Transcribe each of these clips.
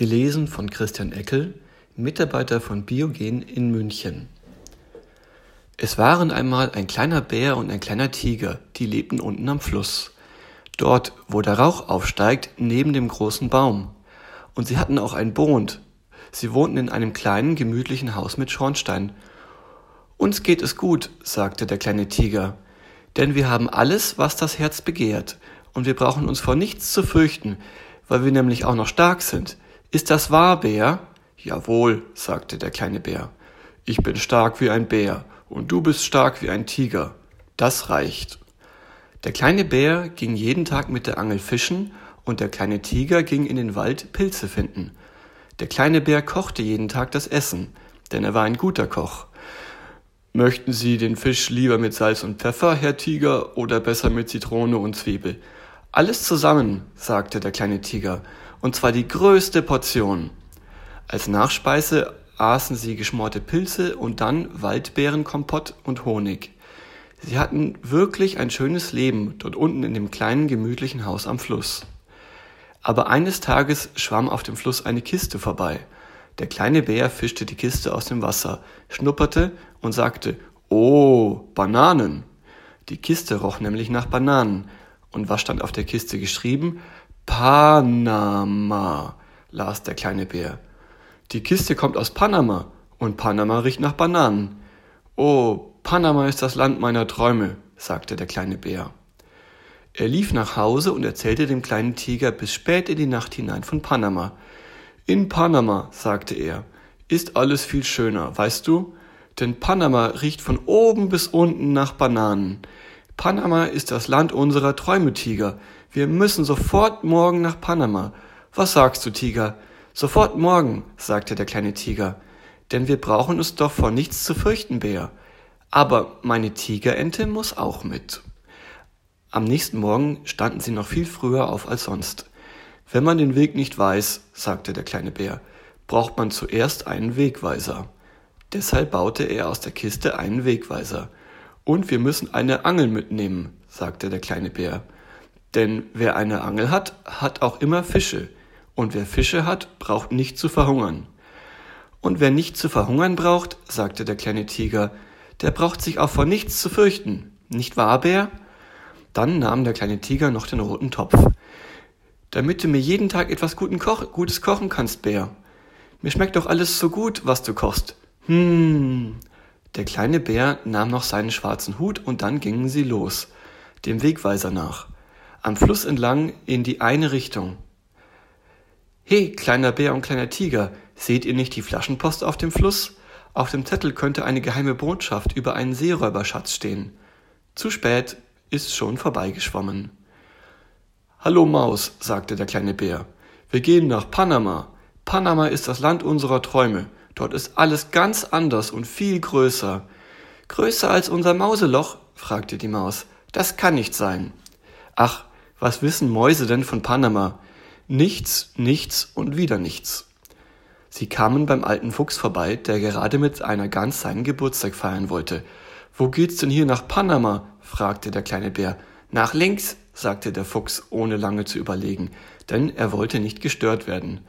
Gelesen von Christian Eckel, Mitarbeiter von Biogen in München. Es waren einmal ein kleiner Bär und ein kleiner Tiger, die lebten unten am Fluss. Dort, wo der Rauch aufsteigt, neben dem großen Baum. Und sie hatten auch einen Bond. Sie wohnten in einem kleinen, gemütlichen Haus mit Schornstein. Uns geht es gut, sagte der kleine Tiger, denn wir haben alles, was das Herz begehrt, und wir brauchen uns vor nichts zu fürchten, weil wir nämlich auch noch stark sind. Ist das wahr, Bär? Jawohl, sagte der kleine Bär. Ich bin stark wie ein Bär und du bist stark wie ein Tiger. Das reicht. Der kleine Bär ging jeden Tag mit der Angel fischen und der kleine Tiger ging in den Wald Pilze finden. Der kleine Bär kochte jeden Tag das Essen, denn er war ein guter Koch. Möchten Sie den Fisch lieber mit Salz und Pfeffer, Herr Tiger, oder besser mit Zitrone und Zwiebel? Alles zusammen, sagte der kleine Tiger, und zwar die größte Portion. Als Nachspeise aßen sie geschmorte Pilze und dann Waldbeerenkompott und Honig. Sie hatten wirklich ein schönes Leben dort unten in dem kleinen gemütlichen Haus am Fluss. Aber eines Tages schwamm auf dem Fluss eine Kiste vorbei. Der kleine Bär fischte die Kiste aus dem Wasser, schnupperte und sagte, Oh, Bananen. Die Kiste roch nämlich nach Bananen. Und was stand auf der Kiste geschrieben? Panama, las der kleine Bär. Die Kiste kommt aus Panama und Panama riecht nach Bananen. Oh, Panama ist das Land meiner Träume, sagte der kleine Bär. Er lief nach Hause und erzählte dem kleinen Tiger bis spät in die Nacht hinein von Panama. In Panama, sagte er, ist alles viel schöner, weißt du? Denn Panama riecht von oben bis unten nach Bananen. Panama ist das Land unserer Träume, Tiger. Wir müssen sofort morgen nach Panama. Was sagst du, Tiger? Sofort morgen, sagte der kleine Tiger. Denn wir brauchen uns doch vor nichts zu fürchten, Bär. Aber meine Tigerente muss auch mit. Am nächsten Morgen standen sie noch viel früher auf als sonst. Wenn man den Weg nicht weiß, sagte der kleine Bär, braucht man zuerst einen Wegweiser. Deshalb baute er aus der Kiste einen Wegweiser. Und wir müssen eine Angel mitnehmen, sagte der kleine Bär. Denn wer eine Angel hat, hat auch immer Fische, und wer Fische hat, braucht nicht zu verhungern. Und wer nicht zu verhungern braucht, sagte der kleine Tiger, der braucht sich auch vor nichts zu fürchten. Nicht wahr, Bär? Dann nahm der kleine Tiger noch den roten Topf. Damit du mir jeden Tag etwas Koch Gutes kochen kannst, Bär. Mir schmeckt doch alles so gut, was du kochst. Hm. Der kleine Bär nahm noch seinen schwarzen Hut und dann gingen sie los, dem Wegweiser nach am Fluss entlang in die eine Richtung. He, kleiner Bär und kleiner Tiger, seht ihr nicht die Flaschenpost auf dem Fluss? Auf dem Zettel könnte eine geheime Botschaft über einen Seeräuberschatz stehen. Zu spät, ist schon vorbeigeschwommen. Hallo Maus, sagte der kleine Bär. Wir gehen nach Panama. Panama ist das Land unserer Träume. Dort ist alles ganz anders und viel größer. Größer als unser Mauseloch? fragte die Maus. Das kann nicht sein. Ach, was wissen Mäuse denn von Panama? Nichts, nichts und wieder nichts. Sie kamen beim alten Fuchs vorbei, der gerade mit einer Gans seinen Geburtstag feiern wollte. Wo geht's denn hier nach Panama? fragte der kleine Bär. Nach links, sagte der Fuchs, ohne lange zu überlegen, denn er wollte nicht gestört werden.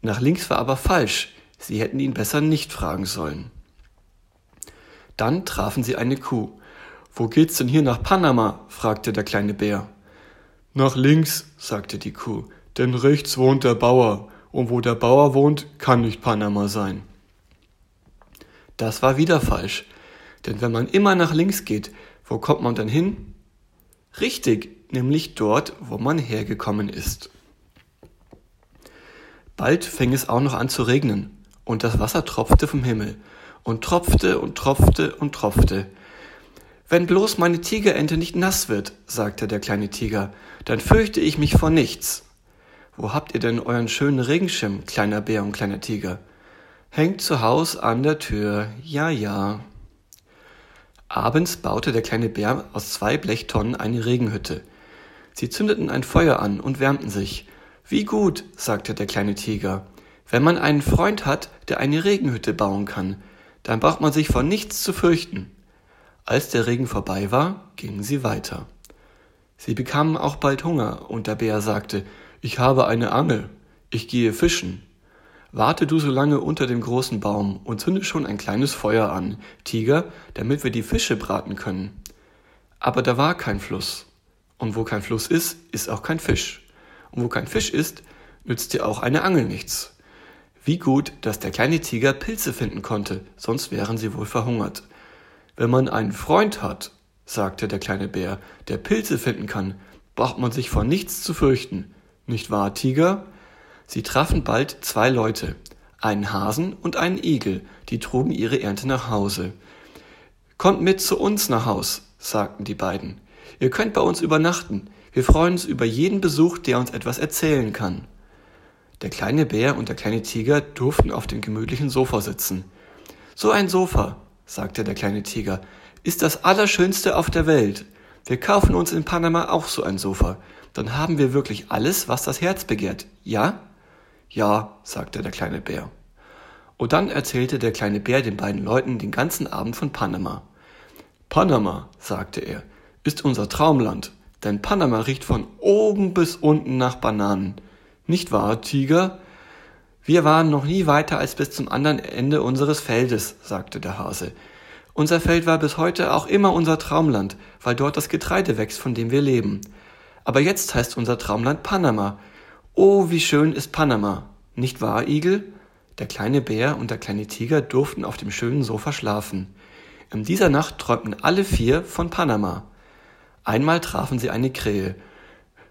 Nach links war aber falsch, sie hätten ihn besser nicht fragen sollen. Dann trafen sie eine Kuh. Wo geht's denn hier nach Panama? fragte der kleine Bär. Nach links, sagte die Kuh, denn rechts wohnt der Bauer, und wo der Bauer wohnt, kann nicht Panama sein. Das war wieder falsch, denn wenn man immer nach links geht, wo kommt man dann hin? Richtig, nämlich dort, wo man hergekommen ist. Bald fing es auch noch an zu regnen, und das Wasser tropfte vom Himmel, und tropfte und tropfte und tropfte, wenn bloß meine Tigerente nicht nass wird, sagte der kleine Tiger, dann fürchte ich mich vor nichts. Wo habt ihr denn euren schönen Regenschirm, kleiner Bär und kleiner Tiger? Hängt zu Haus an der Tür, ja, ja. Abends baute der kleine Bär aus zwei Blechtonnen eine Regenhütte. Sie zündeten ein Feuer an und wärmten sich. Wie gut, sagte der kleine Tiger. Wenn man einen Freund hat, der eine Regenhütte bauen kann, dann braucht man sich vor nichts zu fürchten. Als der Regen vorbei war, gingen sie weiter. Sie bekamen auch bald Hunger, und der Bär sagte, ich habe eine Angel, ich gehe fischen. Warte du so lange unter dem großen Baum und zünde schon ein kleines Feuer an, Tiger, damit wir die Fische braten können. Aber da war kein Fluss. Und wo kein Fluss ist, ist auch kein Fisch. Und wo kein Fisch ist, nützt dir auch eine Angel nichts. Wie gut, dass der kleine Tiger Pilze finden konnte, sonst wären sie wohl verhungert. Wenn man einen Freund hat, sagte der kleine Bär, der Pilze finden kann, braucht man sich vor nichts zu fürchten. Nicht wahr, Tiger? Sie trafen bald zwei Leute, einen Hasen und einen Igel, die trugen ihre Ernte nach Hause. Kommt mit zu uns nach Haus, sagten die beiden. Ihr könnt bei uns übernachten. Wir freuen uns über jeden Besuch, der uns etwas erzählen kann. Der kleine Bär und der kleine Tiger durften auf dem gemütlichen Sofa sitzen. So ein Sofa, sagte der kleine Tiger, ist das Allerschönste auf der Welt. Wir kaufen uns in Panama auch so ein Sofa. Dann haben wir wirklich alles, was das Herz begehrt. Ja? Ja, sagte der kleine Bär. Und dann erzählte der kleine Bär den beiden Leuten den ganzen Abend von Panama. Panama, sagte er, ist unser Traumland, denn Panama riecht von oben bis unten nach Bananen. Nicht wahr, Tiger? Wir waren noch nie weiter als bis zum anderen Ende unseres Feldes, sagte der Hase. Unser Feld war bis heute auch immer unser Traumland, weil dort das Getreide wächst, von dem wir leben. Aber jetzt heißt unser Traumland Panama, Oh, wie schön ist Panama, nicht wahr, Igel? Der kleine Bär und der kleine Tiger durften auf dem schönen Sofa schlafen. In dieser Nacht träumten alle vier von Panama. Einmal trafen sie eine Krähe.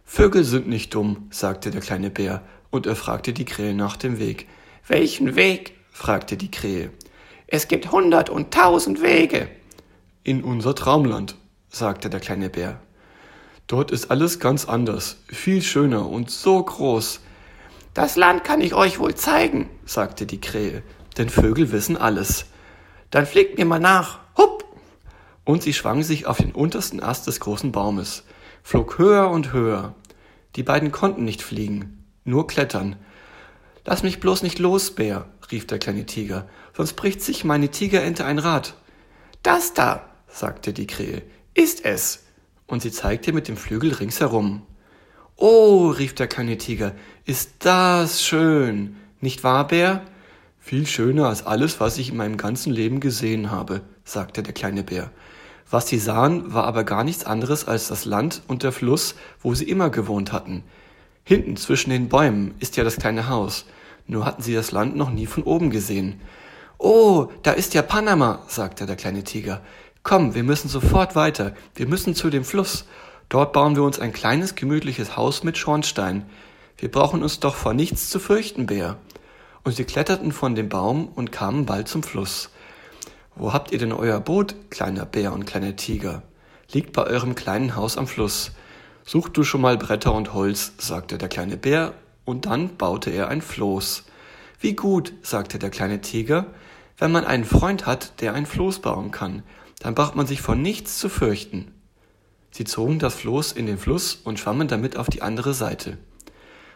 Vögel sind nicht dumm, sagte der kleine Bär, und er fragte die Krähe nach dem Weg. Welchen Weg? fragte die Krähe. Es gibt hundert und tausend Wege. In unser Traumland, sagte der kleine Bär. Dort ist alles ganz anders, viel schöner und so groß. Das Land kann ich euch wohl zeigen, sagte die Krähe, denn Vögel wissen alles. Dann fliegt mir mal nach, hupp! Und sie schwang sich auf den untersten Ast des großen Baumes, flog höher und höher. Die beiden konnten nicht fliegen, nur klettern. Lass mich bloß nicht los, Bär, rief der kleine Tiger, sonst bricht sich meine Tigerente ein Rad. Das da, sagte die Krähe, ist es und sie zeigte mit dem Flügel ringsherum. Oh, rief der kleine Tiger, ist das schön, nicht wahr, Bär? Viel schöner als alles, was ich in meinem ganzen Leben gesehen habe, sagte der kleine Bär. Was sie sahen, war aber gar nichts anderes als das Land und der Fluss, wo sie immer gewohnt hatten. Hinten zwischen den Bäumen ist ja das kleine Haus, nur hatten sie das Land noch nie von oben gesehen. Oh, da ist ja Panama, sagte der kleine Tiger. Komm, wir müssen sofort weiter. Wir müssen zu dem Fluss. Dort bauen wir uns ein kleines, gemütliches Haus mit Schornstein. Wir brauchen uns doch vor nichts zu fürchten, Bär. Und sie kletterten von dem Baum und kamen bald zum Fluss. Wo habt ihr denn euer Boot, kleiner Bär und kleiner Tiger? Liegt bei eurem kleinen Haus am Fluss. Such du schon mal Bretter und Holz, sagte der kleine Bär, und dann baute er ein Floß. Wie gut, sagte der kleine Tiger, wenn man einen Freund hat, der ein Floß bauen kann dann braucht man sich vor nichts zu fürchten. Sie zogen das Floß in den Fluss und schwammen damit auf die andere Seite.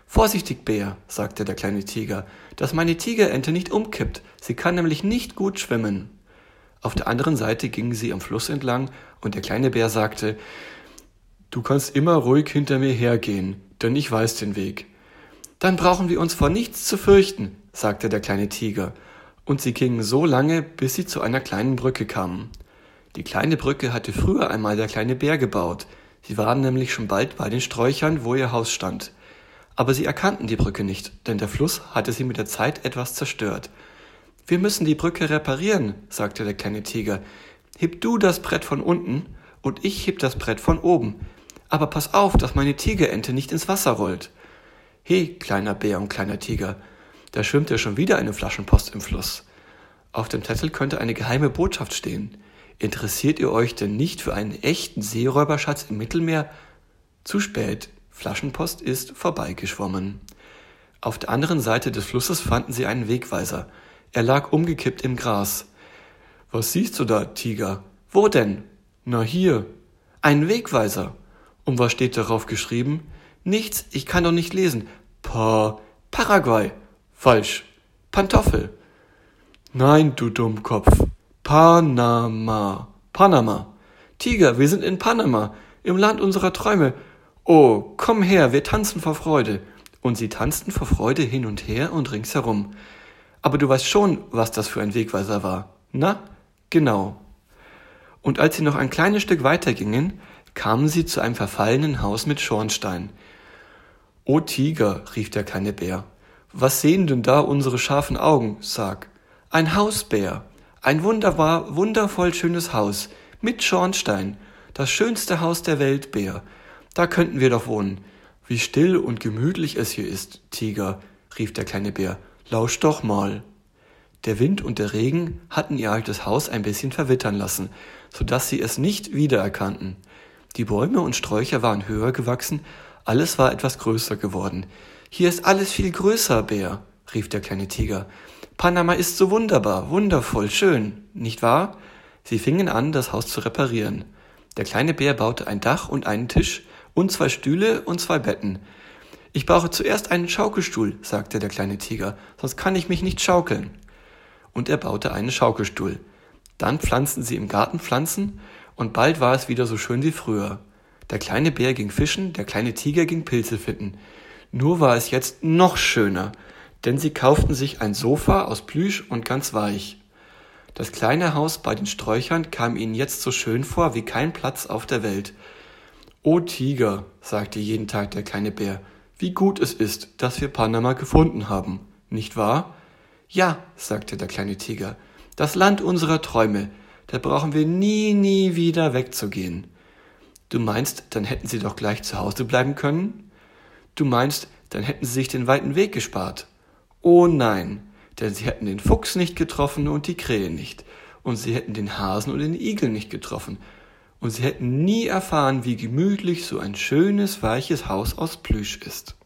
Vorsichtig, Bär, sagte der kleine Tiger, dass meine Tigerente nicht umkippt, sie kann nämlich nicht gut schwimmen. Auf der anderen Seite gingen sie am Fluss entlang, und der kleine Bär sagte Du kannst immer ruhig hinter mir hergehen, denn ich weiß den Weg. Dann brauchen wir uns vor nichts zu fürchten, sagte der kleine Tiger, und sie gingen so lange, bis sie zu einer kleinen Brücke kamen. Die kleine Brücke hatte früher einmal der kleine Bär gebaut. Sie waren nämlich schon bald bei den Sträuchern, wo ihr Haus stand. Aber sie erkannten die Brücke nicht, denn der Fluss hatte sie mit der Zeit etwas zerstört. Wir müssen die Brücke reparieren, sagte der kleine Tiger. Heb du das Brett von unten und ich heb das Brett von oben. Aber pass auf, dass meine Tigerente nicht ins Wasser rollt. He, kleiner Bär und kleiner Tiger, da schwimmt ja schon wieder eine Flaschenpost im Fluss. Auf dem Zettel könnte eine geheime Botschaft stehen. Interessiert ihr euch denn nicht für einen echten Seeräuberschatz im Mittelmeer? Zu spät. Flaschenpost ist vorbeigeschwommen. Auf der anderen Seite des Flusses fanden sie einen Wegweiser. Er lag umgekippt im Gras. Was siehst du da, Tiger? Wo denn? Na hier. Ein Wegweiser. Und was steht darauf geschrieben? Nichts, ich kann doch nicht lesen. Pa, Paraguay. Falsch. Pantoffel. Nein, du Dummkopf. Panama. Panama. Tiger, wir sind in Panama, im Land unserer Träume. Oh, komm her, wir tanzen vor Freude. und sie tanzten vor Freude hin und her und ringsherum. Aber du weißt schon, was das für ein Wegweiser war. Na, genau. Und als sie noch ein kleines Stück weiter gingen, kamen sie zu einem verfallenen Haus mit Schornstein. O Tiger, rief der kleine Bär, was sehen denn da unsere scharfen Augen? Sag. Ein Hausbär. Ein wunderbar, wundervoll schönes Haus. Mit Schornstein. Das schönste Haus der Welt, Bär. Da könnten wir doch wohnen. Wie still und gemütlich es hier ist, Tiger, rief der kleine Bär. Lausch doch mal. Der Wind und der Regen hatten ihr altes Haus ein bisschen verwittern lassen, so dass sie es nicht wiedererkannten. Die Bäume und Sträucher waren höher gewachsen, alles war etwas größer geworden. Hier ist alles viel größer, Bär, rief der kleine Tiger. Panama ist so wunderbar, wundervoll, schön, nicht wahr? Sie fingen an, das Haus zu reparieren. Der kleine Bär baute ein Dach und einen Tisch und zwei Stühle und zwei Betten. Ich brauche zuerst einen Schaukelstuhl, sagte der kleine Tiger, sonst kann ich mich nicht schaukeln. Und er baute einen Schaukelstuhl. Dann pflanzten sie im Garten Pflanzen, und bald war es wieder so schön wie früher. Der kleine Bär ging fischen, der kleine Tiger ging Pilze finden. Nur war es jetzt noch schöner, denn sie kauften sich ein Sofa aus Plüsch und ganz weich. Das kleine Haus bei den Sträuchern kam ihnen jetzt so schön vor wie kein Platz auf der Welt. O Tiger, sagte jeden Tag der kleine Bär, wie gut es ist, dass wir Panama gefunden haben, nicht wahr? Ja, sagte der kleine Tiger, das Land unserer Träume, da brauchen wir nie, nie wieder wegzugehen. Du meinst, dann hätten sie doch gleich zu Hause bleiben können? Du meinst, dann hätten sie sich den weiten Weg gespart. Oh nein, denn sie hätten den Fuchs nicht getroffen und die Krähe nicht, und sie hätten den Hasen und den Igel nicht getroffen, und sie hätten nie erfahren, wie gemütlich so ein schönes, weiches Haus aus Plüsch ist.